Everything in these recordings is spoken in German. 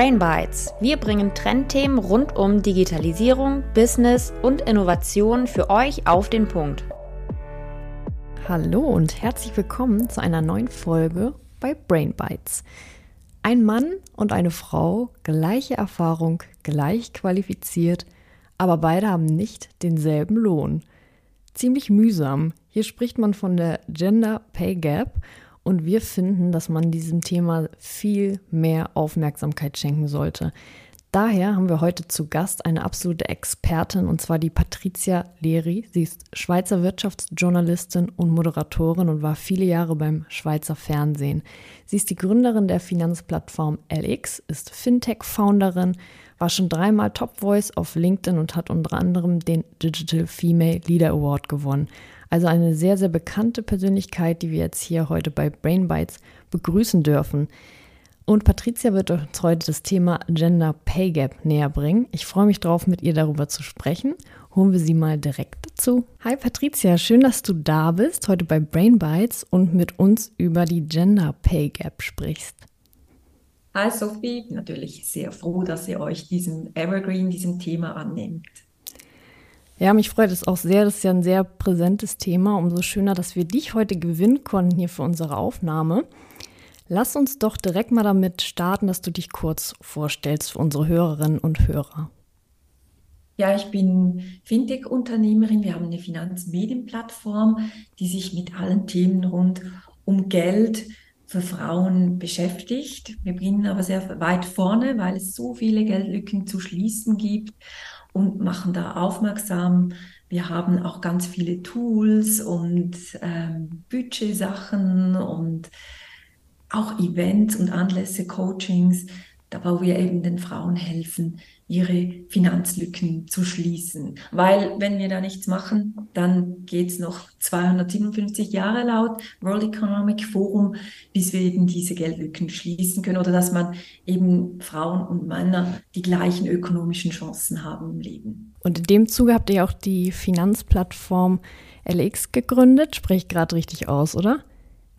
Brain Bites. Wir bringen Trendthemen rund um Digitalisierung, Business und Innovation für euch auf den Punkt. Hallo und herzlich willkommen zu einer neuen Folge bei Brain Bites. Ein Mann und eine Frau, gleiche Erfahrung, gleich qualifiziert, aber beide haben nicht denselben Lohn. Ziemlich mühsam. Hier spricht man von der Gender Pay Gap und wir finden, dass man diesem Thema viel mehr Aufmerksamkeit schenken sollte. Daher haben wir heute zu Gast eine absolute Expertin, und zwar die Patricia Leri. Sie ist Schweizer Wirtschaftsjournalistin und Moderatorin und war viele Jahre beim Schweizer Fernsehen. Sie ist die Gründerin der Finanzplattform LX, ist Fintech-Founderin, war schon dreimal Top Voice auf LinkedIn und hat unter anderem den Digital Female Leader Award gewonnen. Also eine sehr, sehr bekannte Persönlichkeit, die wir jetzt hier heute bei Brain Bites begrüßen dürfen. Und Patricia wird uns heute das Thema Gender Pay Gap näher bringen. Ich freue mich drauf, mit ihr darüber zu sprechen. Holen wir sie mal direkt dazu. Hi Patricia, schön, dass du da bist, heute bei Brain Bites und mit uns über die Gender Pay Gap sprichst. Hi Sophie, natürlich sehr froh, dass ihr euch diesem Evergreen, diesem Thema annehmt. Ja, mich freut es auch sehr. Das ist ja ein sehr präsentes Thema. Umso schöner, dass wir dich heute gewinnen konnten hier für unsere Aufnahme. Lass uns doch direkt mal damit starten, dass du dich kurz vorstellst für unsere Hörerinnen und Hörer. Ja, ich bin Fintech-Unternehmerin. Wir haben eine Finanzmedienplattform, die sich mit allen Themen rund um Geld für Frauen beschäftigt. Wir beginnen aber sehr weit vorne, weil es so viele Geldlücken zu schließen gibt und machen da aufmerksam. Wir haben auch ganz viele Tools und ähm, Budgetsachen und auch Events und Anlässe, Coachings, da wo wir eben den Frauen helfen, ihre Finanzlücken zu schließen. Weil wenn wir da nichts machen, dann geht es noch 257 Jahre laut World Economic Forum, bis wir eben diese Geldlücken schließen können oder dass man eben Frauen und Männer die gleichen ökonomischen Chancen haben im Leben. Und in dem Zuge habt ihr auch die Finanzplattform LX gegründet, spreche ich gerade richtig aus, oder?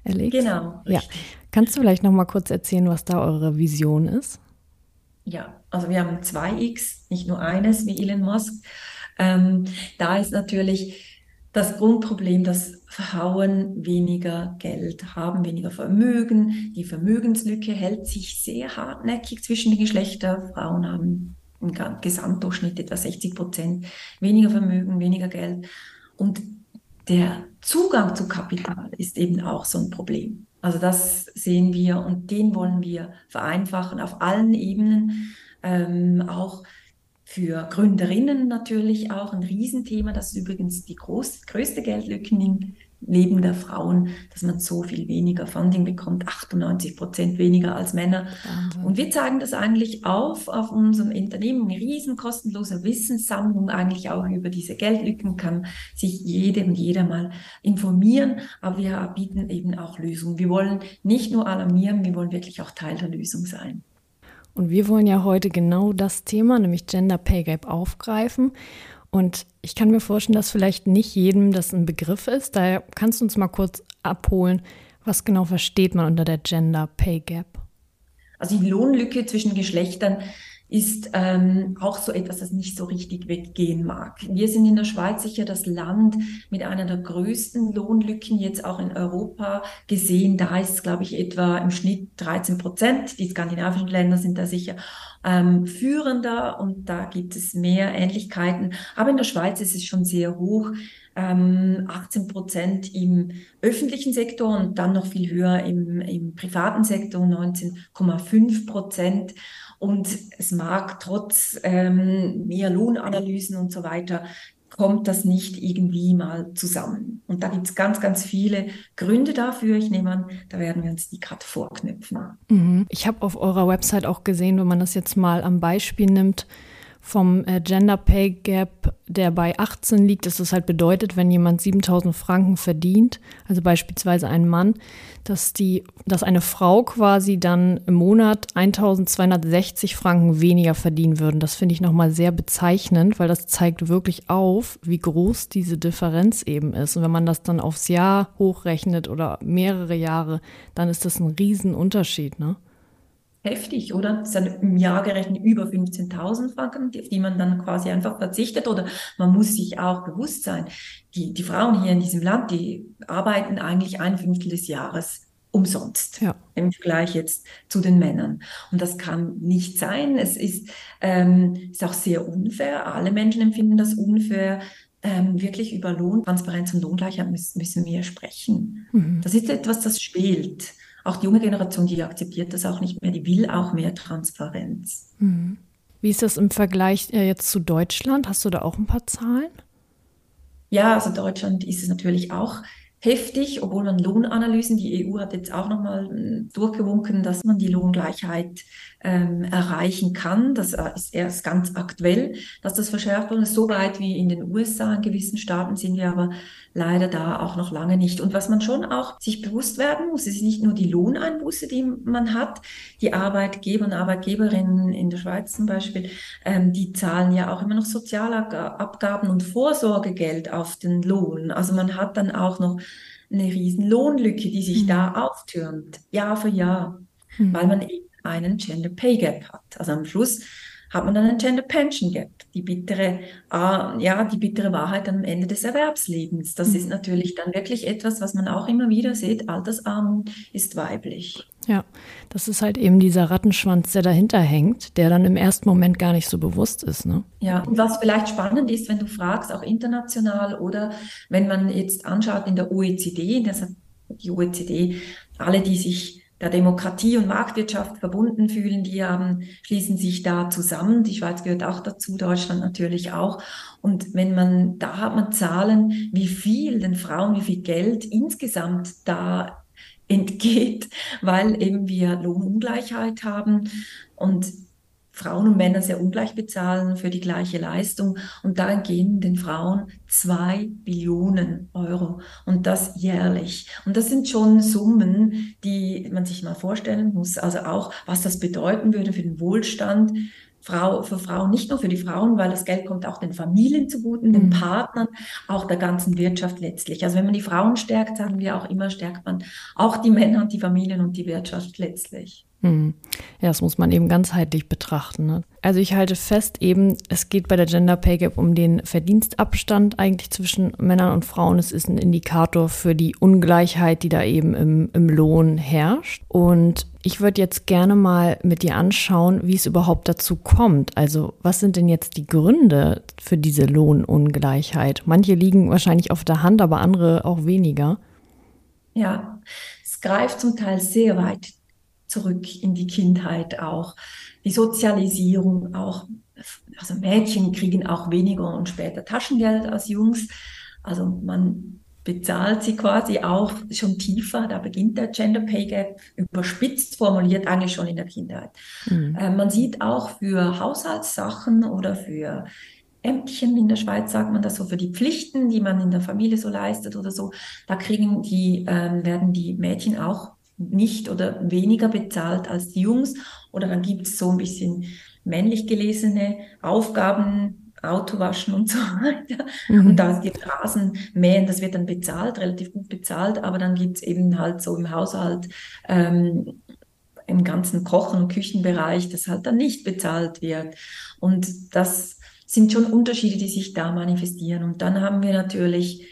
LX? Genau. Richtig. Ja. Kannst du vielleicht noch mal kurz erzählen, was da eure Vision ist? Ja, also wir haben zwei X, nicht nur eines wie Elon Musk. Ähm, da ist natürlich das Grundproblem, dass Frauen weniger Geld haben, weniger Vermögen. Die Vermögenslücke hält sich sehr hartnäckig zwischen den Geschlechtern. Frauen haben im Gesamtdurchschnitt etwa 60 Prozent weniger Vermögen, weniger Geld. Und der Zugang zu Kapital ist eben auch so ein Problem. Also das sehen wir und den wollen wir vereinfachen auf allen Ebenen, ähm, auch für Gründerinnen natürlich auch ein Riesenthema. Das ist übrigens die groß, größte Geldlücken im Leben der Frauen, dass man so viel weniger Funding bekommt, 98 Prozent weniger als Männer. Wahnsinn. Und wir zeigen das eigentlich auf auf unserem Unternehmen, eine riesen kostenlose Wissenssammlung eigentlich auch über diese Geldlücken, kann sich jede und jeder mal informieren, aber wir bieten eben auch Lösungen. Wir wollen nicht nur alarmieren, wir wollen wirklich auch Teil der Lösung sein. Und wir wollen ja heute genau das Thema, nämlich Gender Pay Gap, aufgreifen. Und ich kann mir vorstellen, dass vielleicht nicht jedem das ein Begriff ist. Daher kannst du uns mal kurz abholen, was genau versteht man unter der Gender Pay Gap? Also die Lohnlücke zwischen Geschlechtern ist ähm, auch so etwas, das nicht so richtig weggehen mag. Wir sind in der Schweiz sicher das Land mit einer der größten Lohnlücken jetzt auch in Europa gesehen. Da ist es, glaube ich, etwa im Schnitt 13 Prozent. Die skandinavischen Länder sind da sicher ähm, führender und da gibt es mehr Ähnlichkeiten. Aber in der Schweiz ist es schon sehr hoch. 18 ähm, Prozent im öffentlichen Sektor und dann noch viel höher im, im privaten Sektor, 19,5 Prozent. Und es mag trotz ähm, mehr Lohnanalysen und so weiter, kommt das nicht irgendwie mal zusammen. Und da gibt es ganz, ganz viele Gründe dafür. Ich nehme an, da werden wir uns die gerade vorknüpfen. Mhm. Ich habe auf eurer Website auch gesehen, wenn man das jetzt mal am Beispiel nimmt, vom äh, Gender Pay Gap, der bei 18 liegt, dass das halt bedeutet, wenn jemand 7000 Franken verdient, also beispielsweise ein Mann, dass, die, dass eine Frau quasi dann im Monat 1260 Franken weniger verdienen würden. Das finde ich nochmal sehr bezeichnend, weil das zeigt wirklich auf, wie groß diese Differenz eben ist. Und wenn man das dann aufs Jahr hochrechnet oder mehrere Jahre, dann ist das ein Riesenunterschied, ne? Heftig, oder? Das sind im Jahr gerechnet über 15.000 Franken, auf die man dann quasi einfach verzichtet. Oder man muss sich auch bewusst sein, die, die Frauen hier in diesem Land, die arbeiten eigentlich ein Fünftel des Jahres umsonst ja. im Vergleich jetzt zu den Männern. Und das kann nicht sein. Es ist, ähm, ist auch sehr unfair. Alle Menschen empfinden das unfair. Ähm, wirklich über Lohn, Transparenz und Lohngleichheit müssen, müssen wir sprechen. Mhm. Das ist etwas, das spielt. Auch die junge Generation, die akzeptiert das auch nicht mehr, die will auch mehr Transparenz. Mhm. Wie ist das im Vergleich äh, jetzt zu Deutschland? Hast du da auch ein paar Zahlen? Ja, also Deutschland ist es natürlich auch heftig, obwohl man Lohnanalysen, die EU hat jetzt auch nochmal hm, durchgewunken, dass man die Lohngleichheit ähm, erreichen kann. Das äh, ist erst ganz aktuell, dass das verschärft wurde. So weit wie in den USA, in gewissen Staaten sind wir aber leider da auch noch lange nicht. Und was man schon auch sich bewusst werden muss, ist nicht nur die Lohneinbuße, die man hat. Die Arbeitgeber und Arbeitgeberinnen in der Schweiz zum Beispiel, ähm, die zahlen ja auch immer noch Sozialabgaben und Vorsorgegeld auf den Lohn. Also man hat dann auch noch eine riesen Lohnlücke, die sich mhm. da auftürmt, Jahr für Jahr, mhm. weil man eben einen Gender Pay Gap hat. Also am Schluss hat man dann einen Gender Pension Gap, die bittere, äh, ja, die bittere Wahrheit am Ende des Erwerbslebens. Das mhm. ist natürlich dann wirklich etwas, was man auch immer wieder sieht. Altersarmut ist weiblich. Ja, das ist halt eben dieser Rattenschwanz, der dahinter hängt, der dann im ersten Moment gar nicht so bewusst ist. Ne? Ja, und was vielleicht spannend ist, wenn du fragst, auch international oder wenn man jetzt anschaut in der OECD, das hat die OECD, alle, die sich der Demokratie und Marktwirtschaft verbunden fühlen, die haben, schließen sich da zusammen. Die Schweiz gehört auch dazu, Deutschland natürlich auch. Und wenn man, da hat man Zahlen, wie viel den Frauen, wie viel Geld insgesamt da entgeht, weil eben wir Lohnungleichheit haben. Und Frauen und Männer sehr ungleich bezahlen für die gleiche Leistung. Und da entgehen den Frauen zwei Billionen Euro und das jährlich. Und das sind schon Summen, die man sich mal vorstellen muss. Also auch, was das bedeuten würde für den Wohlstand. Frau, für Frauen, nicht nur für die Frauen, weil das Geld kommt auch den Familien zugute, den mhm. Partnern, auch der ganzen Wirtschaft letztlich. Also wenn man die Frauen stärkt, sagen wir auch immer, stärkt man auch die Männer und die Familien und die Wirtschaft letztlich. Hm. Ja, das muss man eben ganzheitlich betrachten. Ne? Also ich halte fest eben, es geht bei der Gender Pay Gap um den Verdienstabstand eigentlich zwischen Männern und Frauen. Es ist ein Indikator für die Ungleichheit, die da eben im, im Lohn herrscht. Und ich würde jetzt gerne mal mit dir anschauen, wie es überhaupt dazu kommt. Also was sind denn jetzt die Gründe für diese Lohnungleichheit? Manche liegen wahrscheinlich auf der Hand, aber andere auch weniger. Ja, es greift zum Teil sehr weit zurück in die Kindheit auch. Die Sozialisierung auch. Also Mädchen kriegen auch weniger und später Taschengeld als Jungs. Also man bezahlt sie quasi auch schon tiefer. Da beginnt der Gender Pay Gap überspitzt formuliert eigentlich schon in der Kindheit. Mhm. Äh, man sieht auch für Haushaltssachen oder für Ämtchen in der Schweiz sagt man das so für die Pflichten, die man in der Familie so leistet oder so. Da kriegen die ähm, werden die Mädchen auch nicht oder weniger bezahlt als die Jungs. Oder dann gibt es so ein bisschen männlich gelesene Aufgaben, Auto waschen und so weiter. Mhm. Und da gibt Rasen mähen, das wird dann bezahlt, relativ gut bezahlt, aber dann gibt es eben halt so im Haushalt ähm, im ganzen Kochen- und Küchenbereich, das halt dann nicht bezahlt wird. Und das sind schon Unterschiede, die sich da manifestieren. Und dann haben wir natürlich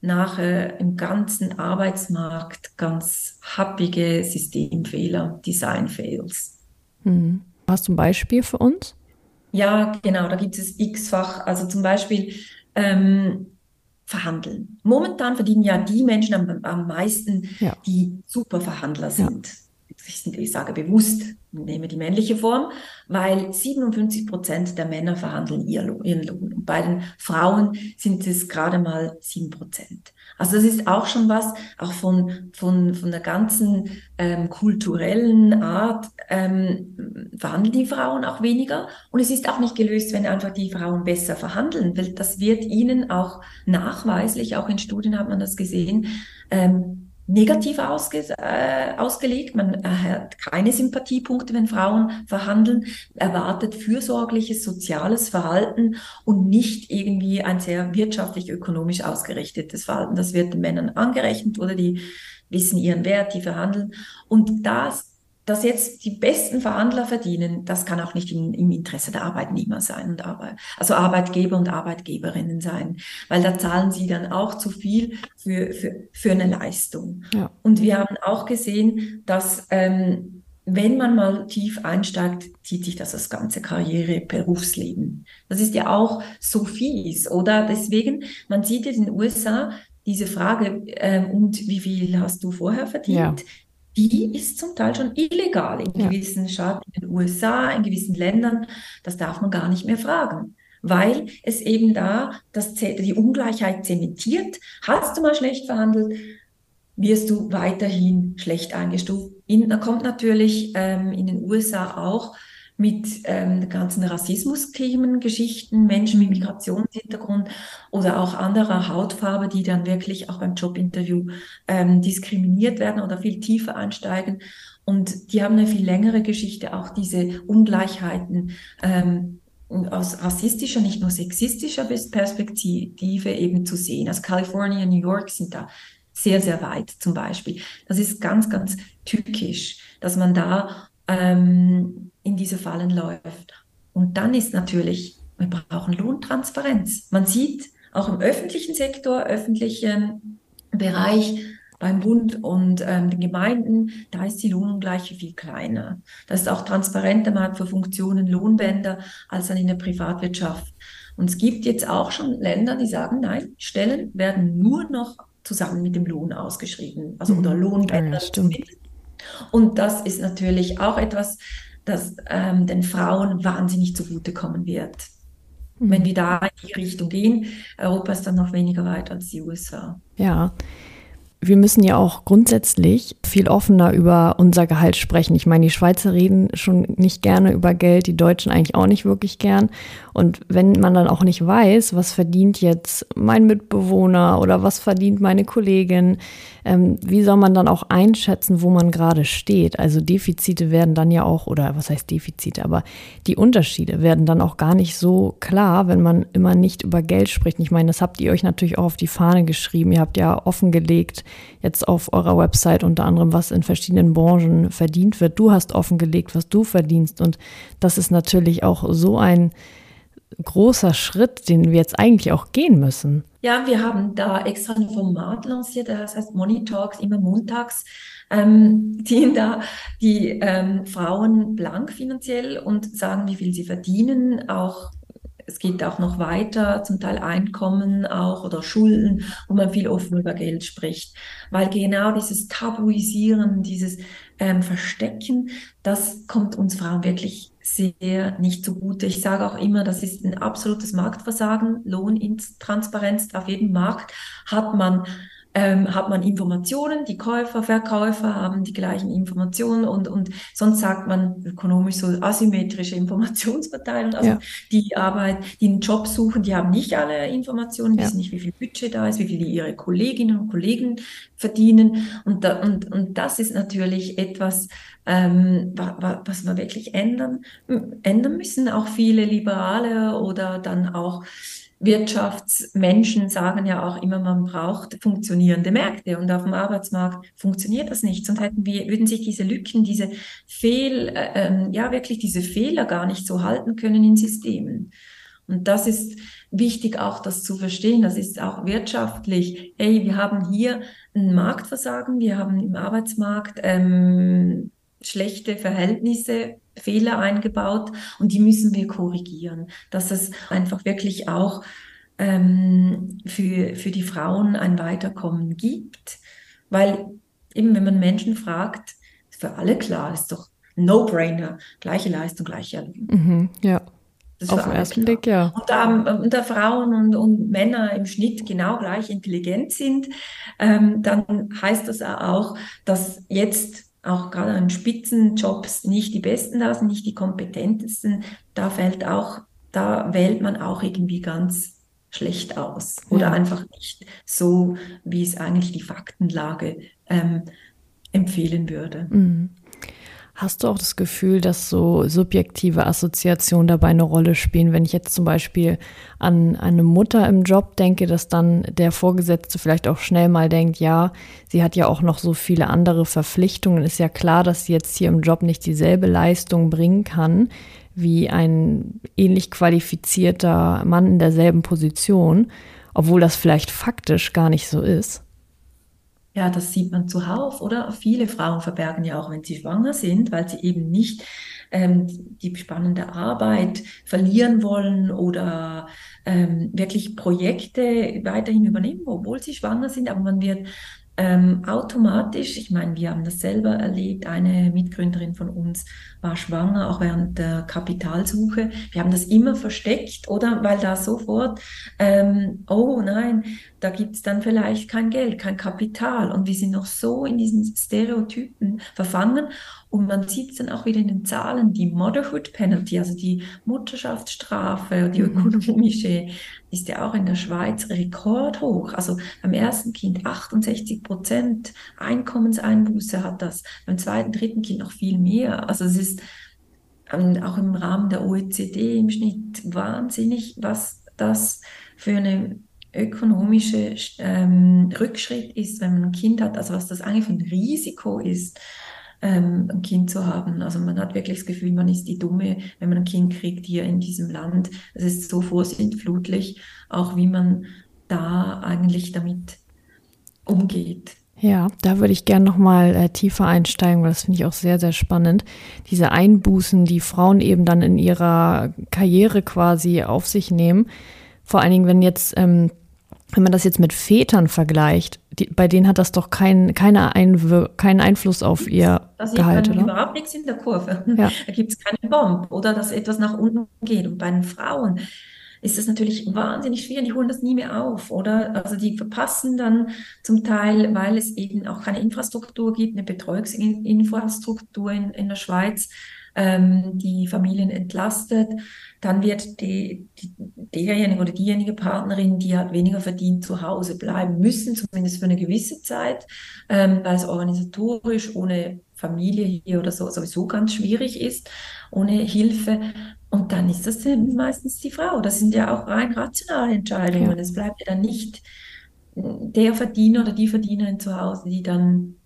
nachher im ganzen Arbeitsmarkt ganz happige Systemfehler, Design-Fails. Mhm. Hast du ein Beispiel für uns? Ja, genau, da gibt es x-fach. Also zum Beispiel ähm, verhandeln. Momentan verdienen ja die Menschen am, am meisten, ja. die super Verhandler sind. Ja ich sage bewusst, nehme die männliche Form, weil 57 Prozent der Männer verhandeln ihren Lohn. Und bei den Frauen sind es gerade mal 7 Prozent. Also das ist auch schon was, auch von, von, von der ganzen ähm, kulturellen Art ähm, verhandeln die Frauen auch weniger. Und es ist auch nicht gelöst, wenn einfach die Frauen besser verhandeln, weil das wird ihnen auch nachweislich, auch in Studien hat man das gesehen, ähm, negativ ausge, äh, ausgelegt. Man hat keine Sympathiepunkte, wenn Frauen verhandeln, erwartet fürsorgliches soziales Verhalten und nicht irgendwie ein sehr wirtschaftlich ökonomisch ausgerichtetes Verhalten. Das wird den Männern angerechnet oder die wissen ihren Wert, die verhandeln. Und das dass jetzt die besten Verhandler verdienen, das kann auch nicht im, im Interesse der Arbeitnehmer sein und Arbeit, also Arbeitgeber und Arbeitgeberinnen sein, weil da zahlen sie dann auch zu viel für, für, für eine Leistung. Ja. Und wir haben auch gesehen, dass ähm, wenn man mal tief einsteigt, zieht sich das das ganze Karriere, Berufsleben. Das ist ja auch so fies, oder? Deswegen, man sieht jetzt in den USA diese Frage, ähm, und wie viel hast du vorher verdient? Ja die ist zum Teil schon illegal in gewissen Staaten, in den USA, in gewissen Ländern. Das darf man gar nicht mehr fragen, weil es eben da das, die Ungleichheit zementiert. Hast du mal schlecht verhandelt, wirst du weiterhin schlecht eingestuft. In, da kommt natürlich ähm, in den USA auch mit ähm, ganzen Rassismusthemen, Geschichten, Menschen mit Migrationshintergrund oder auch anderer Hautfarbe, die dann wirklich auch beim Jobinterview ähm, diskriminiert werden oder viel tiefer einsteigen. Und die haben eine viel längere Geschichte, auch diese Ungleichheiten ähm, aus rassistischer, nicht nur sexistischer Perspektive eben zu sehen. Also Kalifornien, New York sind da sehr, sehr weit zum Beispiel. Das ist ganz, ganz tückisch, dass man da ähm, in diese Fallen läuft. Und dann ist natürlich, wir brauchen Lohntransparenz. Man sieht auch im öffentlichen Sektor, öffentlichen Bereich, beim Bund und ähm, den Gemeinden, da ist die Lohnungleiche viel kleiner. Das ist auch transparenter, man hat für Funktionen Lohnbänder als dann in der Privatwirtschaft. Und es gibt jetzt auch schon Länder, die sagen, nein, Stellen werden nur noch zusammen mit dem Lohn ausgeschrieben, also oder mhm. Lohnbänder. Ja, und das ist natürlich auch etwas, das ähm, den Frauen wahnsinnig zugutekommen wird. Mhm. Wenn wir da in die Richtung gehen, Europa ist dann noch weniger weit als die USA. Ja, wir müssen ja auch grundsätzlich viel offener über unser Gehalt sprechen. Ich meine, die Schweizer reden schon nicht gerne über Geld, die Deutschen eigentlich auch nicht wirklich gern. Und wenn man dann auch nicht weiß, was verdient jetzt mein Mitbewohner oder was verdient meine Kollegin, ähm, wie soll man dann auch einschätzen, wo man gerade steht? Also Defizite werden dann ja auch, oder was heißt Defizite, aber die Unterschiede werden dann auch gar nicht so klar, wenn man immer nicht über Geld spricht. Ich meine, das habt ihr euch natürlich auch auf die Fahne geschrieben. Ihr habt ja offengelegt, jetzt auf eurer Website unter anderem, was in verschiedenen Branchen verdient wird. Du hast offengelegt, was du verdienst. Und das ist natürlich auch so ein großer Schritt, den wir jetzt eigentlich auch gehen müssen. Ja, wir haben da extra ein Format lanciert, das heißt Money Talks, immer montags, ähm, dienen da die ähm, Frauen blank finanziell und sagen, wie viel sie verdienen, auch es geht auch noch weiter, zum Teil Einkommen auch oder Schulden, wo man viel offen über Geld spricht. Weil genau dieses Tabuisieren, dieses ähm, Verstecken, das kommt uns Frauen wirklich sehr nicht zugute. Ich sage auch immer, das ist ein absolutes Marktversagen. Lohntransparenz auf jedem Markt hat man ähm, hat man Informationen, die Käufer, Verkäufer haben die gleichen Informationen und, und sonst sagt man ökonomisch so asymmetrische Informationsverteilung. Also ja. die Arbeit, die einen Job suchen, die haben nicht alle Informationen, wissen nicht, wie viel Budget da ist, wie viel ihre Kolleginnen und Kollegen verdienen. Und, da, und, und das ist natürlich etwas, ähm, was wir wirklich ändern, ändern müssen. Auch viele Liberale oder dann auch Wirtschaftsmenschen sagen ja auch immer, man braucht funktionierende Märkte und auf dem Arbeitsmarkt funktioniert das nicht. Sonst hätten wir, würden sich diese Lücken, diese Fehl, äh, ähm, ja wirklich diese Fehler gar nicht so halten können in Systemen. Und das ist wichtig auch, das zu verstehen. Das ist auch wirtschaftlich. Hey, wir haben hier ein Marktversagen, wir haben im Arbeitsmarkt ähm, schlechte Verhältnisse, Fehler eingebaut und die müssen wir korrigieren, dass es einfach wirklich auch ähm, für, für die Frauen ein Weiterkommen gibt, weil eben wenn man Menschen fragt, ist für alle klar, ist doch No-Brainer, gleiche Leistung, gleiche Lohn. Mhm, ja. Das Auf den ersten klar. Blick, ja. Und da, und da Frauen und, und, Männer im Schnitt genau gleich intelligent sind, ähm, dann heißt das auch, dass jetzt auch gerade an Spitzenjobs nicht die Besten da sind, nicht die kompetentesten. Da fällt auch, da wählt man auch irgendwie ganz schlecht aus oder ja. einfach nicht so, wie es eigentlich die Faktenlage ähm, empfehlen würde. Mhm. Hast du auch das Gefühl, dass so subjektive Assoziationen dabei eine Rolle spielen? Wenn ich jetzt zum Beispiel an eine Mutter im Job denke, dass dann der Vorgesetzte vielleicht auch schnell mal denkt, ja, sie hat ja auch noch so viele andere Verpflichtungen. Ist ja klar, dass sie jetzt hier im Job nicht dieselbe Leistung bringen kann wie ein ähnlich qualifizierter Mann in derselben Position, obwohl das vielleicht faktisch gar nicht so ist. Ja, das sieht man zuhauf, oder? Viele Frauen verbergen ja auch, wenn sie schwanger sind, weil sie eben nicht ähm, die spannende Arbeit verlieren wollen oder ähm, wirklich Projekte weiterhin übernehmen, obwohl sie schwanger sind. Aber man wird ähm, automatisch, ich meine, wir haben das selber erlebt, eine Mitgründerin von uns war schwanger, auch während der Kapitalsuche. Wir haben das immer versteckt, oder? Weil da sofort, ähm, oh nein, da gibt es dann vielleicht kein Geld, kein Kapital. Und wir sind noch so in diesen Stereotypen verfangen. Und man sieht es dann auch wieder in den Zahlen, die Motherhood Penalty, also die Mutterschaftsstrafe, die mhm. ökonomische, ist ja auch in der Schweiz rekordhoch. Also beim ersten Kind 68 Prozent Einkommenseinbuße hat das, beim zweiten, dritten Kind noch viel mehr. Also es ist ähm, auch im Rahmen der OECD im Schnitt wahnsinnig, was das für eine ökonomische ähm, Rückschritt ist, wenn man ein Kind hat, also was das eigentlich für ein Risiko ist, ähm, ein Kind zu haben. Also man hat wirklich das Gefühl, man ist die Dumme, wenn man ein Kind kriegt hier in diesem Land. Es ist so vorsintflutlich, auch wie man da eigentlich damit umgeht. Ja, da würde ich gerne nochmal äh, tiefer einsteigen, weil das finde ich auch sehr, sehr spannend. Diese Einbußen, die Frauen eben dann in ihrer Karriere quasi auf sich nehmen. Vor allen Dingen, wenn jetzt ähm, wenn man das jetzt mit Vätern vergleicht, die, bei denen hat das doch kein, keine Einwir keinen Einfluss auf ihr das Gehalt, oder? überhaupt nichts in der Kurve. Ja. Da gibt es keine Bombe oder dass etwas nach unten geht. Und bei den Frauen ist das natürlich wahnsinnig schwierig. Die holen das nie mehr auf, oder? Also die verpassen dann zum Teil, weil es eben auch keine Infrastruktur gibt, eine Betreuungsinfrastruktur in, in der Schweiz, ähm, die Familien entlastet. Dann wird die, die, derjenige oder diejenige Partnerin, die hat weniger verdient, zu Hause bleiben müssen, zumindest für eine gewisse Zeit, ähm, weil es organisatorisch ohne Familie hier oder so sowieso ganz schwierig ist, ohne Hilfe. Und dann ist das meistens die Frau. Das sind ja auch rein rationale Entscheidungen. Ja. Es bleibt ja dann nicht der Verdiener oder die Verdienerin zu Hause, die dann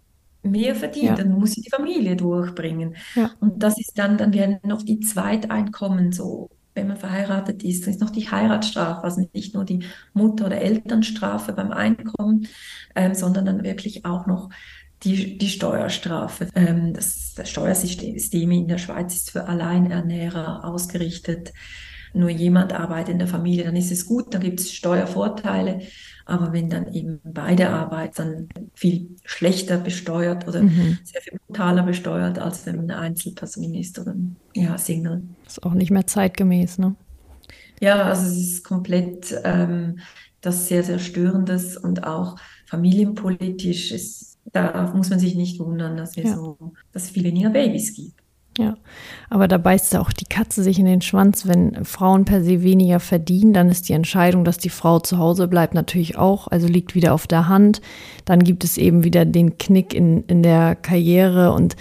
mehr verdient, ja. dann muss sie die Familie durchbringen. Ja. Und das ist dann, dann werden noch die Zweiteinkommen so, wenn man verheiratet ist, dann ist noch die Heiratsstrafe, also nicht nur die Mutter- oder Elternstrafe beim Einkommen, ähm, sondern dann wirklich auch noch die, die Steuerstrafe. Ähm, das, das Steuersystem in der Schweiz ist für Alleinernährer ausgerichtet. Nur jemand arbeitet in der Familie, dann ist es gut, dann gibt es Steuervorteile. Aber wenn dann eben beide arbeiten, dann viel schlechter besteuert oder mhm. sehr viel brutaler besteuert, als wenn man eine Einzelperson ist oder ja, Single. Das ist auch nicht mehr zeitgemäß, ne? Ja, also es ist komplett ähm, das sehr, sehr Störendes und auch familienpolitisch ist, da muss man sich nicht wundern, dass wir ja. so, dass es viele weniger Babys gibt. Ja, aber da beißt auch die Katze sich in den Schwanz. Wenn Frauen per se weniger verdienen, dann ist die Entscheidung, dass die Frau zu Hause bleibt, natürlich auch, also liegt wieder auf der Hand. Dann gibt es eben wieder den Knick in, in der Karriere und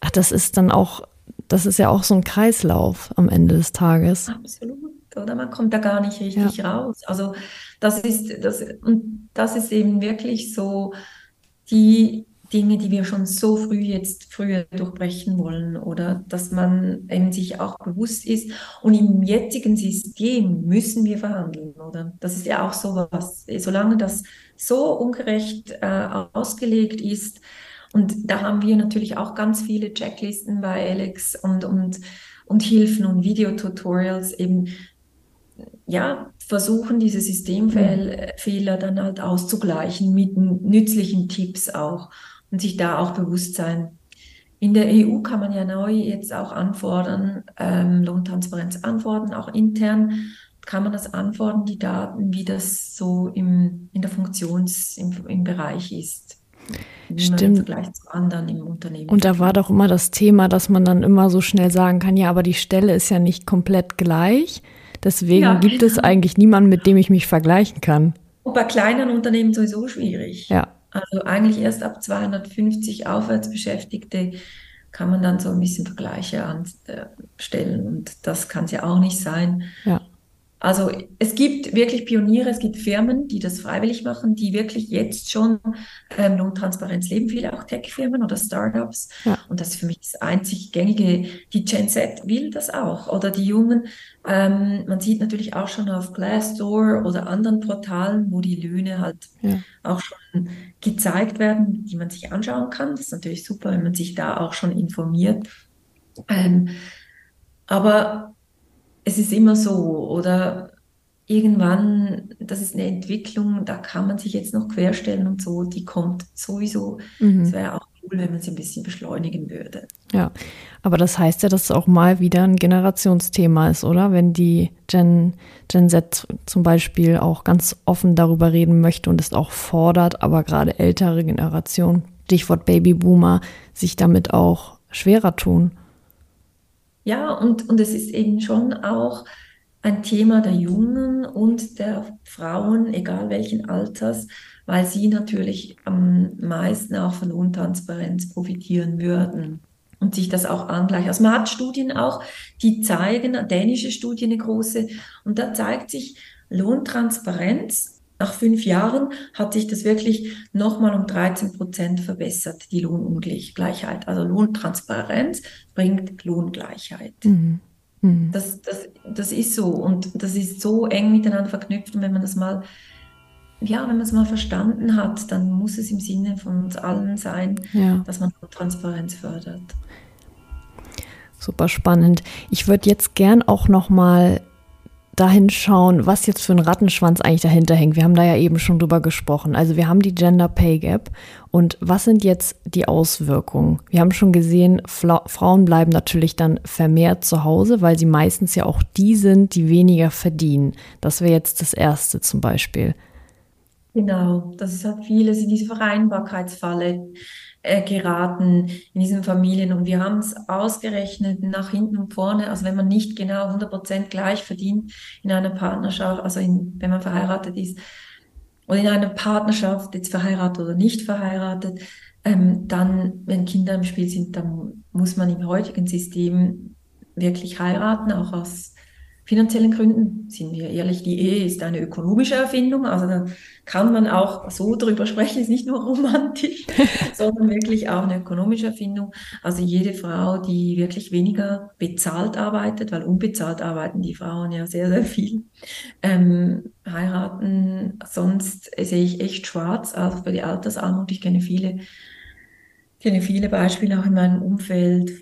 ach, das ist dann auch, das ist ja auch so ein Kreislauf am Ende des Tages. Absolut. Oder man kommt da gar nicht richtig ja. raus. Also das ist, das, und das ist eben wirklich so die Dinge, die wir schon so früh jetzt früher durchbrechen wollen oder dass man eben sich auch bewusst ist und im jetzigen System müssen wir verhandeln, oder? Das ist ja auch so was, solange das so ungerecht äh, ausgelegt ist und da haben wir natürlich auch ganz viele Checklisten bei Alex und, und, und Hilfen und Videotutorials eben ja, versuchen, diese Systemfehler dann halt auszugleichen mit nützlichen Tipps auch und sich da auch bewusst sein. In der EU kann man ja neu jetzt auch anfordern, ähm, Lohntransparenz anfordern, auch intern kann man das anfordern, die Daten, wie das so im, in der Funktions, im, im Bereich ist. Stimmt. Im Vergleich zu anderen im Unternehmen. Und da war doch immer das Thema, dass man dann immer so schnell sagen kann, ja, aber die Stelle ist ja nicht komplett gleich. Deswegen ja, gibt genau. es eigentlich niemanden, mit dem ich mich vergleichen kann. Und bei kleinen Unternehmen sowieso schwierig. Ja. Also eigentlich erst ab 250 Aufwärtsbeschäftigte kann man dann so ein bisschen Vergleiche anstellen und das kann es ja auch nicht sein. Ja. Also es gibt wirklich Pioniere, es gibt Firmen, die das freiwillig machen, die wirklich jetzt schon ähm, Lohntransparenz leben, viele auch Tech-Firmen oder Startups. Ja. Und das ist für mich das einzig gängige. Die Gen Z will das auch oder die Jungen. Ähm, man sieht natürlich auch schon auf Glassdoor oder anderen Portalen, wo die Löhne halt ja. auch schon gezeigt werden, die man sich anschauen kann. Das ist natürlich super, wenn man sich da auch schon informiert. Ähm, aber es ist immer so oder irgendwann, das ist eine Entwicklung, da kann man sich jetzt noch querstellen und so, die kommt sowieso. Mhm. Es wäre auch cool, wenn man sie ein bisschen beschleunigen würde. Ja, aber das heißt ja, dass es auch mal wieder ein Generationsthema ist, oder? Wenn die Gen, Gen Z zum Beispiel auch ganz offen darüber reden möchte und es auch fordert, aber gerade ältere Generationen, Stichwort Babyboomer, sich damit auch schwerer tun. Ja, und, und es ist eben schon auch ein Thema der Jungen und der Frauen, egal welchen Alters, weil sie natürlich am meisten auch von Untransparenz profitieren würden und sich das auch angleichen. Also man hat Studien auch, die zeigen, dänische Studie eine große, und da zeigt sich Lohntransparenz nach fünf Jahren hat sich das wirklich nochmal um 13 Prozent verbessert, die Lohnungleichheit. Also Lohntransparenz bringt Lohngleichheit. Mhm. Mhm. Das, das, das ist so und das ist so eng miteinander verknüpft. Und wenn man das mal, ja, wenn man es mal verstanden hat, dann muss es im Sinne von uns allen sein, ja. dass man Transparenz fördert. Super spannend. Ich würde jetzt gern auch noch mal dahin schauen, was jetzt für ein Rattenschwanz eigentlich dahinter hängt. Wir haben da ja eben schon drüber gesprochen. Also wir haben die Gender Pay Gap und was sind jetzt die Auswirkungen? Wir haben schon gesehen, Fla Frauen bleiben natürlich dann vermehrt zu Hause, weil sie meistens ja auch die sind, die weniger verdienen. Das wäre jetzt das Erste zum Beispiel. Genau, das ist vieles in diese Vereinbarkeitsfalle äh, geraten in diesen Familien. Und wir haben es ausgerechnet nach hinten und vorne. Also wenn man nicht genau 100 Prozent gleich verdient in einer Partnerschaft, also in, wenn man verheiratet ist, oder in einer Partnerschaft, jetzt verheiratet oder nicht verheiratet, ähm, dann, wenn Kinder im Spiel sind, dann muss man im heutigen System wirklich heiraten, auch aus finanziellen Gründen, sind wir ehrlich, die Ehe ist eine ökonomische Erfindung, also da kann man auch so drüber sprechen, ist nicht nur romantisch, sondern wirklich auch eine ökonomische Erfindung. Also jede Frau, die wirklich weniger bezahlt arbeitet, weil unbezahlt arbeiten die Frauen ja sehr, sehr viel, ähm, heiraten, sonst sehe ich echt schwarz, also für die Altersarmut, ich kenne viele ich kenne viele Beispiele auch in meinem Umfeld,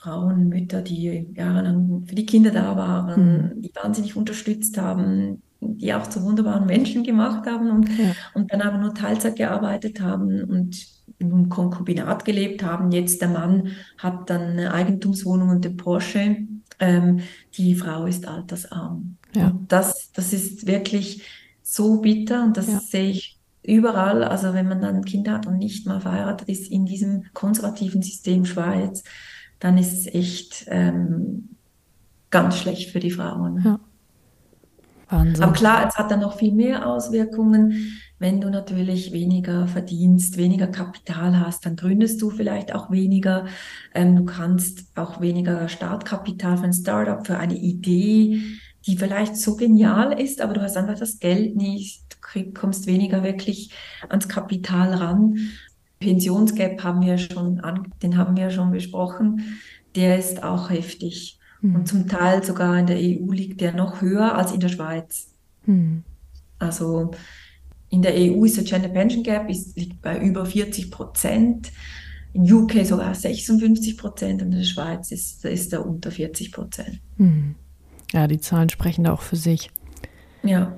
Frauen, Mütter, die jahrelang für die Kinder da waren, mhm. die wahnsinnig unterstützt haben, die auch zu wunderbaren Menschen gemacht haben und, ja. und dann aber nur Teilzeit gearbeitet haben und in einem Konkubinat gelebt haben. Jetzt der Mann hat dann eine Eigentumswohnung und den Porsche. Ähm, die Frau ist altersarm. Ja. das, das ist wirklich so bitter und das ja. sehe ich überall, also wenn man dann Kinder hat und nicht mal verheiratet ist in diesem konservativen System Schweiz, dann ist es echt ähm, ganz schlecht für die Frauen. Ja. Wahnsinn. Aber klar, es hat dann noch viel mehr Auswirkungen. Wenn du natürlich weniger verdienst, weniger Kapital hast, dann gründest du vielleicht auch weniger. Ähm, du kannst auch weniger Startkapital für ein Startup, für eine Idee, die vielleicht so genial ist, aber du hast einfach das Geld nicht krieg, kommst weniger wirklich ans Kapital ran. Pensionsgap haben wir schon an, den haben wir schon besprochen. Der ist auch heftig. Mhm. Und zum Teil sogar in der EU liegt der noch höher als in der Schweiz. Mhm. Also in der EU ist der Gender Pension Gap ist, liegt bei über 40 Prozent. In UK sogar 56 Prozent und in der Schweiz ist, ist er unter 40 Prozent. Mhm. Ja, die Zahlen sprechen da auch für sich. Ja.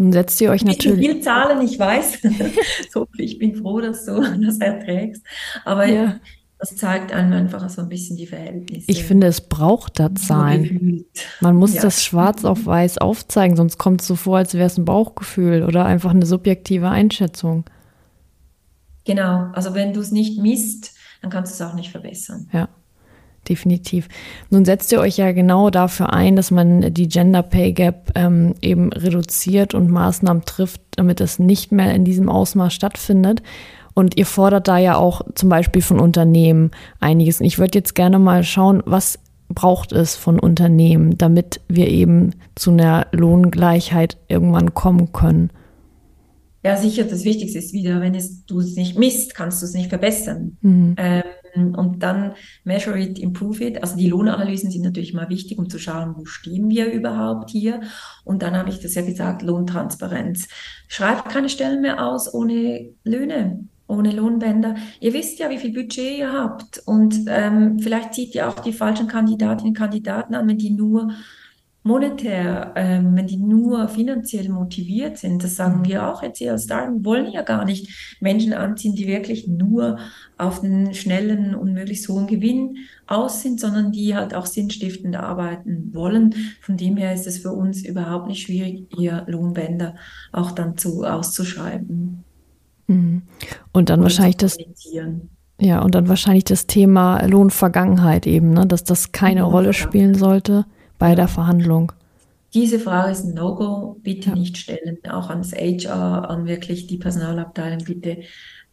Nun setzt ihr euch natürlich. Wie viele Zahlen ich weiß. so, ich bin froh, dass du das erträgst. Aber ja. das zeigt einem einfach so ein bisschen die Verhältnisse. Ich finde, es braucht da Zahlen. Man muss ja. das schwarz auf weiß aufzeigen, sonst kommt es so vor, als wäre es ein Bauchgefühl oder einfach eine subjektive Einschätzung. Genau, also wenn du es nicht misst, dann kannst du es auch nicht verbessern. Ja definitiv. Nun setzt ihr euch ja genau dafür ein, dass man die Gender Pay Gap ähm, eben reduziert und Maßnahmen trifft, damit es nicht mehr in diesem Ausmaß stattfindet. Und ihr fordert da ja auch zum Beispiel von Unternehmen einiges. Und ich würde jetzt gerne mal schauen, was braucht es von Unternehmen, damit wir eben zu einer Lohngleichheit irgendwann kommen können? Ja, sicher, das Wichtigste ist wieder, wenn es, du es nicht misst, kannst du es nicht verbessern. Mhm. Ähm, und dann measure it, improve it. Also die Lohnanalysen sind natürlich mal wichtig, um zu schauen, wo stehen wir überhaupt hier. Und dann habe ich das ja gesagt, Lohntransparenz. Schreibt keine Stellen mehr aus ohne Löhne ohne Lohnbänder. Ihr wisst ja, wie viel Budget ihr habt und ähm, vielleicht zieht ihr auch die falschen Kandidatinnen und Kandidaten an, wenn die nur monetär, ähm, wenn die nur finanziell motiviert sind. Das sagen mhm. wir auch jetzt hier als Star. Wir wollen ja gar nicht Menschen anziehen, die wirklich nur auf den schnellen und möglichst hohen Gewinn aus sind, sondern die halt auch sinnstiftend arbeiten wollen. Von dem her ist es für uns überhaupt nicht schwierig, ihr Lohnbänder auch dann zu auszuschreiben. Mhm. Und dann und wahrscheinlich das. Ja, und dann wahrscheinlich das Thema Lohnvergangenheit eben, ne? dass das keine Rolle spielen sollte bei der Verhandlung. Diese Frage ist ein No-Go, bitte ja. nicht stellen, auch ans HR, an wirklich die Personalabteilung, bitte.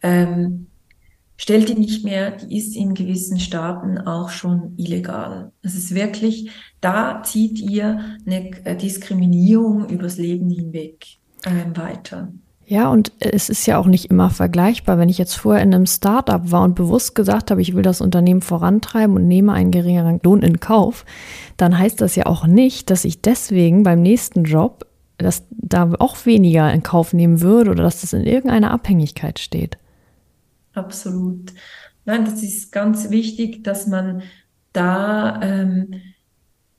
Ähm, stellt die nicht mehr, die ist in gewissen Staaten auch schon illegal. Es ist wirklich, da zieht ihr eine Diskriminierung übers Leben hinweg ähm, weiter. Ja, und es ist ja auch nicht immer vergleichbar. Wenn ich jetzt vorher in einem Startup war und bewusst gesagt habe, ich will das Unternehmen vorantreiben und nehme einen geringeren Lohn in Kauf, dann heißt das ja auch nicht, dass ich deswegen beim nächsten Job dass da auch weniger in Kauf nehmen würde oder dass das in irgendeiner Abhängigkeit steht. Absolut. Nein, das ist ganz wichtig, dass man da ähm,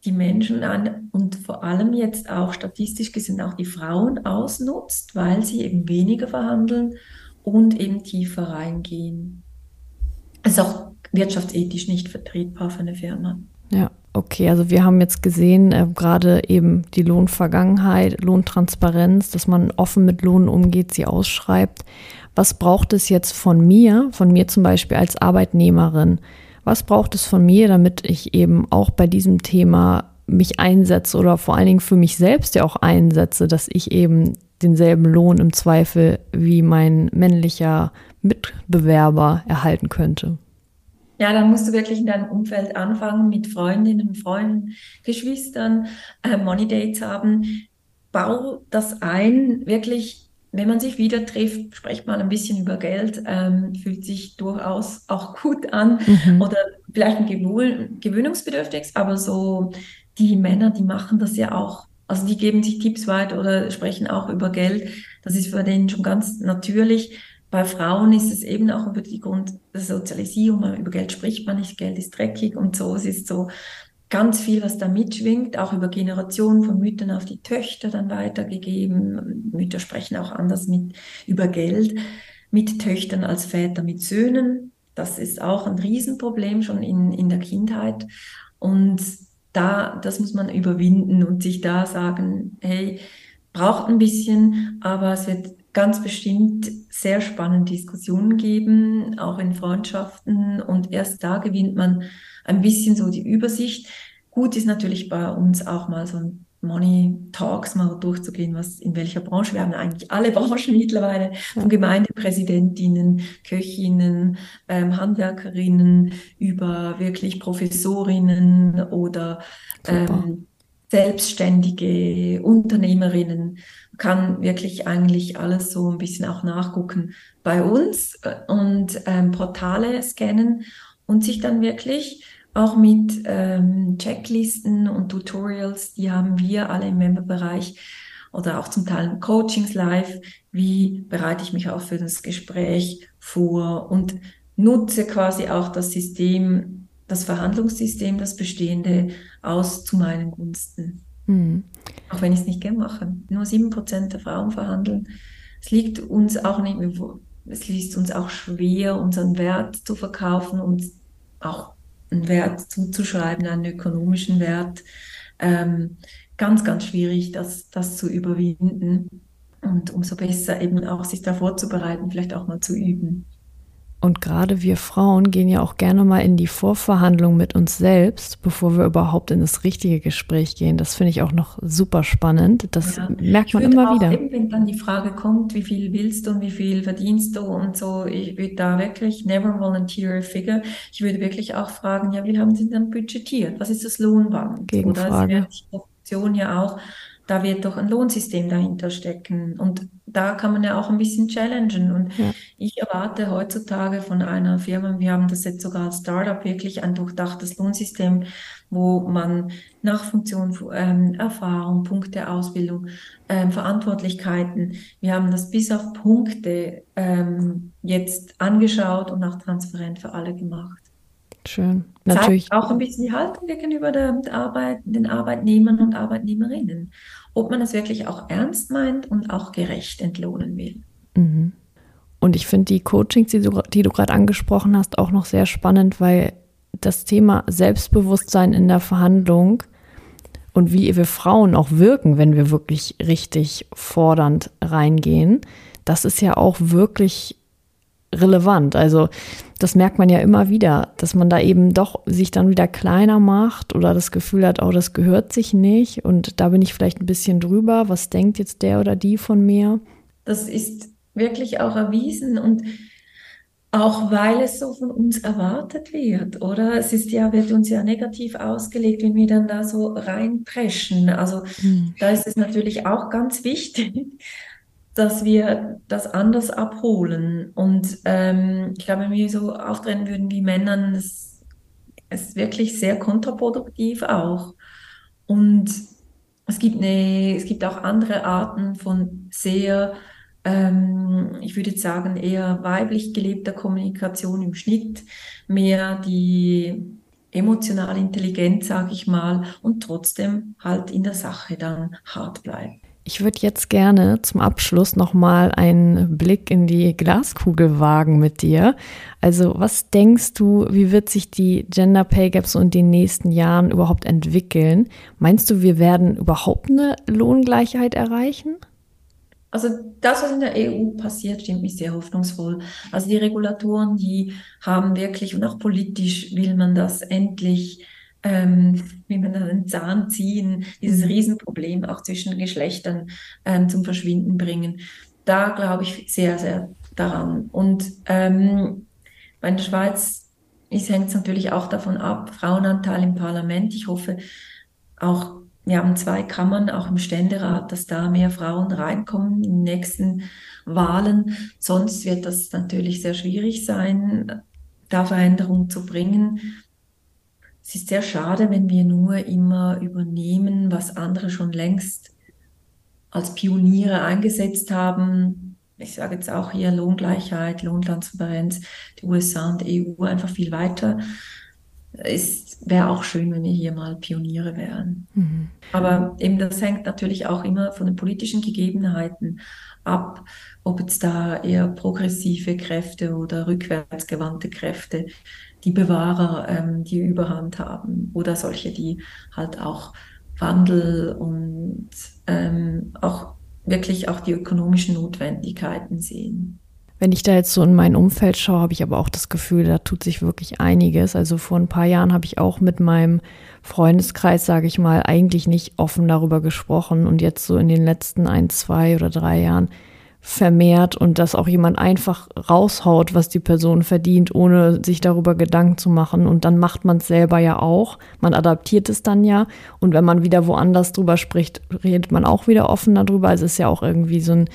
die Menschen an und vor allem jetzt auch statistisch gesehen auch die Frauen ausnutzt, weil sie eben weniger verhandeln und eben tiefer reingehen. Das ist auch wirtschaftsethisch nicht vertretbar für eine Firma. Ja, okay. Also wir haben jetzt gesehen, äh, gerade eben die Lohnvergangenheit, Lohntransparenz, dass man offen mit Lohnen umgeht, sie ausschreibt. Was braucht es jetzt von mir, von mir zum Beispiel als Arbeitnehmerin? Was braucht es von mir, damit ich eben auch bei diesem Thema mich einsetze oder vor allen Dingen für mich selbst ja auch einsetze, dass ich eben denselben Lohn im Zweifel wie mein männlicher Mitbewerber erhalten könnte? Ja, dann musst du wirklich in deinem Umfeld anfangen, mit Freundinnen, Freunden, Geschwistern, äh, Money Dates haben. Bau das ein, wirklich wenn man sich wieder trifft, spricht man ein bisschen über Geld, ähm, fühlt sich durchaus auch gut an mhm. oder vielleicht ein gewöhnungsbedürftig, aber so die Männer, die machen das ja auch. Also die geben sich Tipps weiter oder sprechen auch über Geld. Das ist für denen schon ganz natürlich. Bei Frauen ist es eben auch über die Grund der Sozialisierung, über Geld spricht man nicht, Geld ist dreckig und so. Es ist so ganz viel, was da mitschwingt, auch über Generationen von Müttern auf die Töchter dann weitergegeben. Mütter sprechen auch anders mit, über Geld mit Töchtern als Väter mit Söhnen. Das ist auch ein Riesenproblem schon in, in der Kindheit. Und da, das muss man überwinden und sich da sagen, hey, braucht ein bisschen, aber es wird ganz bestimmt sehr spannende Diskussionen geben, auch in Freundschaften. Und erst da gewinnt man ein bisschen so die Übersicht. Gut ist natürlich bei uns auch mal so ein Money Talks mal durchzugehen, was in welcher Branche. Wir haben eigentlich alle Branchen mittlerweile, von Gemeindepräsidentinnen, Köchinnen, ähm, Handwerkerinnen über wirklich Professorinnen oder ähm, selbstständige Unternehmerinnen. Kann wirklich eigentlich alles so ein bisschen auch nachgucken bei uns äh, und ähm, Portale scannen und sich dann wirklich auch mit ähm, Checklisten und Tutorials, die haben wir alle im Memberbereich oder auch zum Teil Coachings live. Wie bereite ich mich auch für das Gespräch vor und nutze quasi auch das System, das Verhandlungssystem, das bestehende aus zu meinen Gunsten. Mhm. Auch wenn ich es nicht gerne mache. Nur sieben Prozent der Frauen verhandeln. Es liegt uns auch nicht, es liegt uns auch schwer, unseren Wert zu verkaufen und auch einen Wert zuzuschreiben, einen ökonomischen Wert. Ähm, ganz, ganz schwierig, das, das zu überwinden. Und umso besser eben auch sich da vorzubereiten, vielleicht auch mal zu üben. Und gerade wir Frauen gehen ja auch gerne mal in die Vorverhandlung mit uns selbst, bevor wir überhaupt in das richtige Gespräch gehen. Das finde ich auch noch super spannend. Das ja. merkt man immer wieder. Eben, wenn dann die Frage kommt, wie viel willst du und wie viel verdienst du und so, ich würde da wirklich never volunteer a figure. Ich würde wirklich auch fragen, ja, wie haben Sie denn budgetiert? Was ist das Lohnband? Gegenfrage. Oder die Option ja auch, da wird doch ein Lohnsystem dahinter stecken. Und da kann man ja auch ein bisschen challengen. Und ja. ich erwarte heutzutage von einer Firma, wir haben das jetzt sogar als Startup wirklich ein durchdachtes Lohnsystem, wo man nach Funktion, ähm, Erfahrung, Punkte, Ausbildung, ähm, Verantwortlichkeiten, wir haben das bis auf Punkte ähm, jetzt angeschaut und auch transparent für alle gemacht. Schön. Natürlich. Zeigt auch ein bisschen die Haltung gegenüber der Arbeit, den Arbeitnehmern und Arbeitnehmerinnen ob man es wirklich auch ernst meint und auch gerecht entlohnen will. Mhm. Und ich finde die Coachings, die du, die du gerade angesprochen hast, auch noch sehr spannend, weil das Thema Selbstbewusstsein in der Verhandlung und wie wir Frauen auch wirken, wenn wir wirklich richtig fordernd reingehen, das ist ja auch wirklich relevant. Also das merkt man ja immer wieder, dass man da eben doch sich dann wieder kleiner macht oder das Gefühl hat, oh, das gehört sich nicht und da bin ich vielleicht ein bisschen drüber. Was denkt jetzt der oder die von mir? Das ist wirklich auch erwiesen und auch weil es so von uns erwartet wird, oder? Es ist ja, wird uns ja negativ ausgelegt, wenn wir dann da so reinpreschen. Also hm. da ist es natürlich auch ganz wichtig, dass wir das anders abholen. Und ähm, ich glaube, wenn wir so auftreten würden wie Männern, es ist wirklich sehr kontraproduktiv auch. Und es gibt, eine, es gibt auch andere Arten von sehr, ähm, ich würde sagen, eher weiblich gelebter Kommunikation im Schnitt, mehr die emotionale Intelligenz, sage ich mal, und trotzdem halt in der Sache dann hart bleibt. Ich würde jetzt gerne zum Abschluss nochmal einen Blick in die Glaskugel wagen mit dir. Also was denkst du, wie wird sich die Gender Pay Gap so in den nächsten Jahren überhaupt entwickeln? Meinst du, wir werden überhaupt eine Lohngleichheit erreichen? Also das, was in der EU passiert, stimmt mich sehr hoffnungsvoll. Also die Regulatoren, die haben wirklich, und auch politisch will man das endlich ähm, wie man einen Zahn ziehen, dieses mhm. Riesenproblem auch zwischen Geschlechtern ähm, zum Verschwinden bringen. Da glaube ich sehr, sehr daran. Und ähm, bei der Schweiz hängt es natürlich auch davon ab, Frauenanteil im Parlament. Ich hoffe auch, wir haben zwei Kammern, auch im Ständerat, dass da mehr Frauen reinkommen in den nächsten Wahlen. Sonst wird das natürlich sehr schwierig sein, da Veränderungen zu bringen. Es ist sehr schade, wenn wir nur immer übernehmen, was andere schon längst als Pioniere eingesetzt haben. Ich sage jetzt auch hier Lohngleichheit, Lohntransparenz, die USA und die EU einfach viel weiter. Es wäre auch schön, wenn wir hier mal Pioniere wären. Mhm. Aber eben das hängt natürlich auch immer von den politischen Gegebenheiten ab, ob jetzt da eher progressive Kräfte oder rückwärtsgewandte Kräfte die Bewahrer ähm, die Überhand haben oder solche, die halt auch Wandel und ähm, auch wirklich auch die ökonomischen Notwendigkeiten sehen. Wenn ich da jetzt so in mein Umfeld schaue, habe ich aber auch das Gefühl, da tut sich wirklich einiges. Also vor ein paar Jahren habe ich auch mit meinem Freundeskreis, sage ich mal, eigentlich nicht offen darüber gesprochen. Und jetzt so in den letzten ein, zwei oder drei Jahren vermehrt und dass auch jemand einfach raushaut, was die Person verdient, ohne sich darüber Gedanken zu machen. Und dann macht man es selber ja auch. Man adaptiert es dann ja. Und wenn man wieder woanders drüber spricht, redet man auch wieder offen darüber. Also es ist ja auch irgendwie so ein,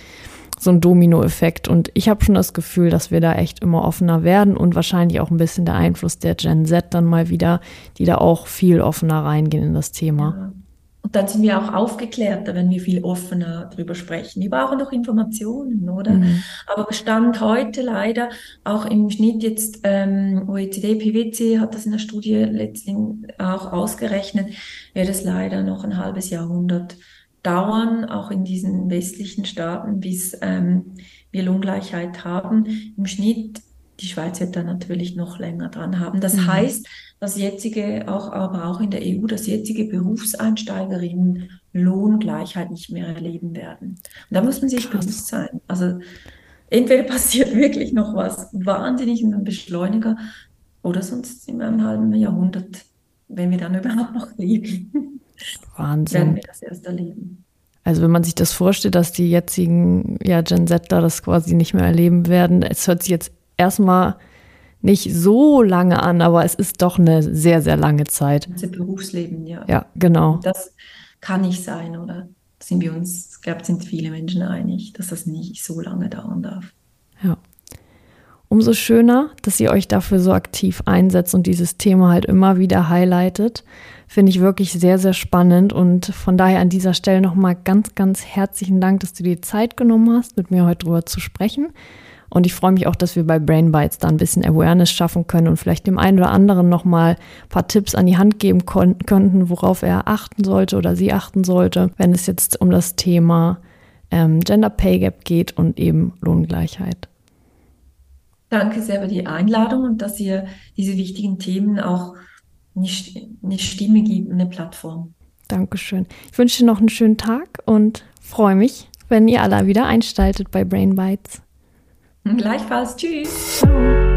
so ein Dominoeffekt. Und ich habe schon das Gefühl, dass wir da echt immer offener werden und wahrscheinlich auch ein bisschen der Einfluss der Gen Z dann mal wieder, die da auch viel offener reingehen in das Thema. Ja. Und dann sind wir auch aufgeklärter, wenn wir viel offener darüber sprechen. Wir brauchen doch Informationen, oder? Mhm. Aber Stand heute leider, auch im Schnitt jetzt, ähm, OECD, PwC hat das in der Studie letztlich auch ausgerechnet, wird es leider noch ein halbes Jahrhundert dauern, auch in diesen westlichen Staaten, bis ähm, wir Lohngleichheit haben. Im Schnitt, die Schweiz wird da natürlich noch länger dran haben. Das mhm. heißt, das jetzige, auch, aber auch in der EU, dass jetzige Berufseinsteigerinnen Lohngleichheit nicht mehr erleben werden. Und da muss man sich Krass. bewusst sein. Also entweder passiert wirklich noch was wahnsinnig in einem Beschleuniger oder sonst in einem halben Jahrhundert, wenn wir dann überhaupt noch leben. Wahnsinn. Werden wir das erst erleben. Also wenn man sich das vorstellt, dass die jetzigen ja, Gen Zler das quasi nicht mehr erleben werden, es hört sich jetzt erstmal nicht so lange an, aber es ist doch eine sehr, sehr lange Zeit. Das Berufsleben, ja. Ja, genau. Das kann nicht sein, oder? Sind wir uns, ich glaube, sind viele Menschen einig, dass das nicht so lange dauern darf. Ja. Umso schöner, dass ihr euch dafür so aktiv einsetzt und dieses Thema halt immer wieder highlightet. Finde ich wirklich sehr, sehr spannend und von daher an dieser Stelle nochmal ganz, ganz herzlichen Dank, dass du dir Zeit genommen hast, mit mir heute drüber zu sprechen. Und ich freue mich auch, dass wir bei Brain Bites da ein bisschen Awareness schaffen können und vielleicht dem einen oder anderen nochmal ein paar Tipps an die Hand geben könnten, worauf er achten sollte oder sie achten sollte, wenn es jetzt um das Thema ähm, Gender Pay Gap geht und eben Lohngleichheit. Danke sehr für die Einladung und dass ihr diese wichtigen Themen auch eine, eine Stimme gibt, eine Plattform. Dankeschön. Ich wünsche dir noch einen schönen Tag und freue mich, wenn ihr alle wieder einstaltet bei Brain Bites. Gleichfalls. Tschüss. Ciao.